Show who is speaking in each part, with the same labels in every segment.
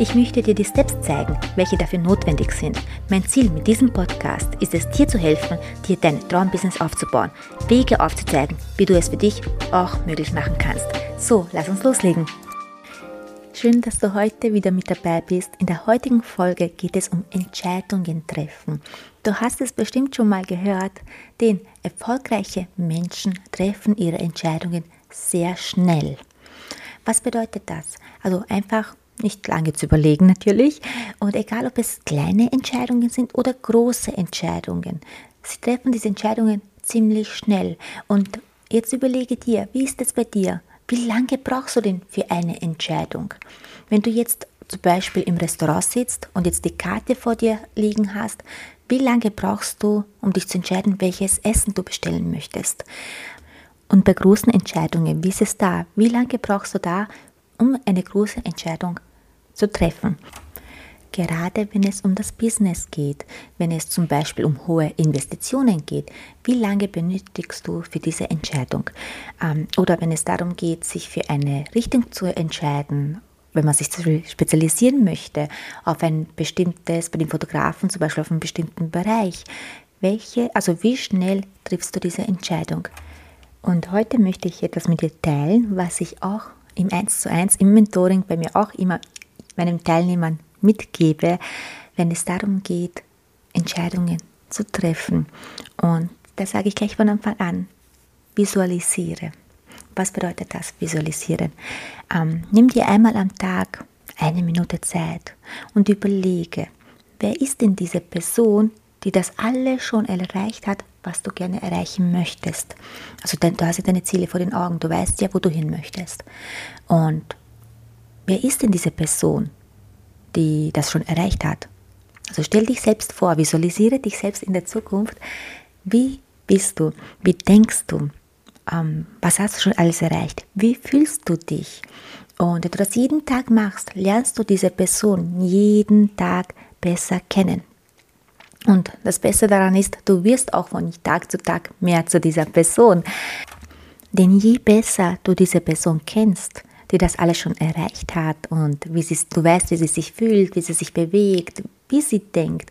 Speaker 1: Ich möchte dir die Steps zeigen, welche dafür notwendig sind. Mein Ziel mit diesem Podcast ist es, dir zu helfen, dir dein Traumbusiness aufzubauen, Wege aufzuzeigen, wie du es für dich auch möglich machen kannst. So, lass uns loslegen. Schön, dass du heute wieder mit dabei bist. In der heutigen Folge geht es um Entscheidungen treffen. Du hast es bestimmt schon mal gehört, denn erfolgreiche Menschen treffen ihre Entscheidungen sehr schnell. Was bedeutet das? Also einfach nicht lange zu überlegen natürlich. Und egal, ob es kleine Entscheidungen sind oder große Entscheidungen, sie treffen diese Entscheidungen ziemlich schnell. Und jetzt überlege dir, wie ist es bei dir? Wie lange brauchst du denn für eine Entscheidung? Wenn du jetzt zum Beispiel im Restaurant sitzt und jetzt die Karte vor dir liegen hast, wie lange brauchst du, um dich zu entscheiden, welches Essen du bestellen möchtest? Und bei großen Entscheidungen, wie ist es da? Wie lange brauchst du da, um eine große Entscheidung zu treffen. Gerade wenn es um das Business geht, wenn es zum Beispiel um hohe Investitionen geht, wie lange benötigst du für diese Entscheidung? Ähm, oder wenn es darum geht, sich für eine Richtung zu entscheiden, wenn man sich spezialisieren möchte auf ein bestimmtes, bei den Fotografen zum Beispiel auf einen bestimmten Bereich, welche, also wie schnell triffst du diese Entscheidung? Und heute möchte ich etwas mit dir teilen, was ich auch im 1 zu 1 im Mentoring bei mir auch immer meinen Teilnehmern mitgebe, wenn es darum geht, Entscheidungen zu treffen. Und da sage ich gleich von Anfang an, visualisiere. Was bedeutet das, visualisieren? Ähm, nimm dir einmal am Tag eine Minute Zeit und überlege, wer ist denn diese Person, die das alles schon erreicht hat, was du gerne erreichen möchtest. Also du hast ja deine Ziele vor den Augen, du weißt ja, wo du hin möchtest. Und wer ist denn diese Person, die das schon erreicht hat? Also stell dich selbst vor, visualisiere dich selbst in der Zukunft. Wie bist du? Wie denkst du? Ähm, was hast du schon alles erreicht? Wie fühlst du dich? Und wenn du das jeden Tag machst, lernst du diese Person jeden Tag besser kennen. Und das Beste daran ist, du wirst auch von Tag zu Tag mehr zu dieser Person. Denn je besser du diese Person kennst, die das alles schon erreicht hat und wie sie, du weißt, wie sie sich fühlt, wie sie sich bewegt, wie sie denkt,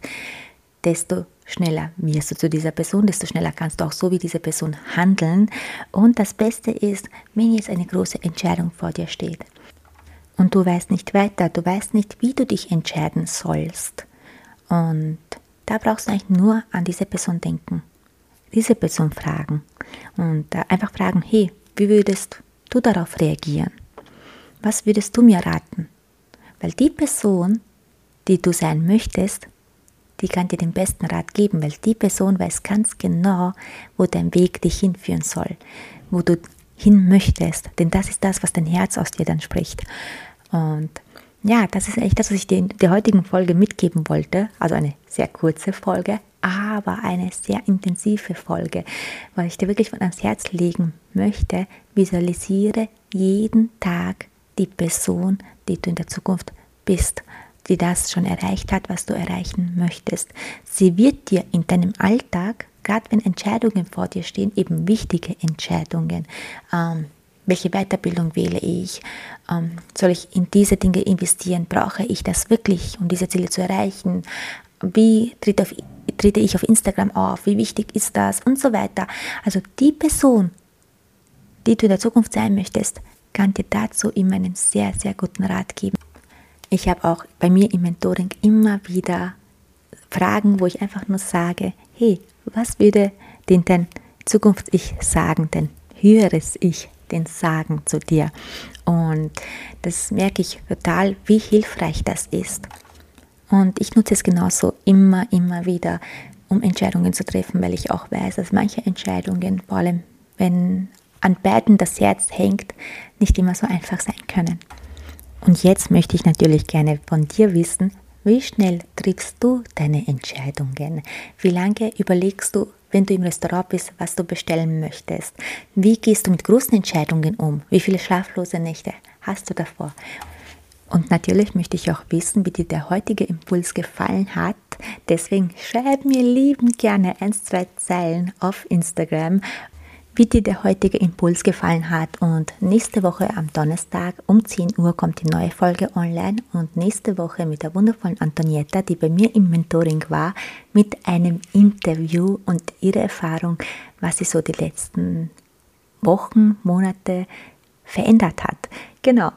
Speaker 1: desto schneller wirst du zu dieser Person, desto schneller kannst du auch so wie diese Person handeln. Und das Beste ist, wenn jetzt eine große Entscheidung vor dir steht und du weißt nicht weiter, du weißt nicht, wie du dich entscheiden sollst. Und da brauchst du eigentlich nur an diese Person denken, diese Person fragen und einfach fragen, hey, wie würdest du darauf reagieren? Was würdest du mir raten? Weil die Person, die du sein möchtest, die kann dir den besten Rat geben, weil die Person weiß ganz genau, wo dein Weg dich hinführen soll, wo du hin möchtest. Denn das ist das, was dein Herz aus dir dann spricht. Und ja, das ist echt das, was ich dir in der heutigen Folge mitgeben wollte. Also eine sehr kurze Folge, aber eine sehr intensive Folge, weil ich dir wirklich von ans Herz legen möchte, visualisiere jeden Tag die Person, die du in der Zukunft bist, die das schon erreicht hat, was du erreichen möchtest. Sie wird dir in deinem Alltag, gerade wenn Entscheidungen vor dir stehen, eben wichtige Entscheidungen, ähm, welche Weiterbildung wähle ich, ähm, soll ich in diese Dinge investieren, brauche ich das wirklich, um diese Ziele zu erreichen, wie tritt auf, trete ich auf Instagram auf, wie wichtig ist das? Und so weiter. Also die Person, die du in der Zukunft sein möchtest, kann dir dazu immer einen sehr, sehr guten Rat geben. Ich habe auch bei mir im Mentoring immer wieder Fragen, wo ich einfach nur sage, hey, was würde denn dein Zukunft-Ich sagen, dein höheres Ich denn sagen zu dir? Und das merke ich total, wie hilfreich das ist. Und ich nutze es genauso immer, immer wieder, um Entscheidungen zu treffen, weil ich auch weiß, dass manche Entscheidungen, vor allem wenn an beiden das Herz hängt, nicht immer so einfach sein können. Und jetzt möchte ich natürlich gerne von dir wissen, Wie schnell triffst du deine Entscheidungen? Wie lange überlegst du, wenn du im Restaurant bist, was du bestellen möchtest? Wie gehst du mit großen Entscheidungen um? Wie viele schlaflose Nächte hast du davor? Und natürlich möchte ich auch wissen, wie dir der heutige Impuls gefallen hat. Deswegen schreib mir liebend gerne ein, zwei Zeilen auf Instagram wie dir der heutige Impuls gefallen hat. Und nächste Woche am Donnerstag um 10 Uhr kommt die neue Folge online und nächste Woche mit der wundervollen Antonietta, die bei mir im Mentoring war, mit einem Interview und ihre Erfahrung, was sie so die letzten Wochen, Monate verändert hat. Genau.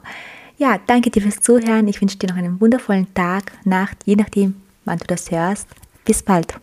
Speaker 1: Ja, danke dir fürs Zuhören. Ich wünsche dir noch einen wundervollen Tag, Nacht, je nachdem, wann du das hörst. Bis bald.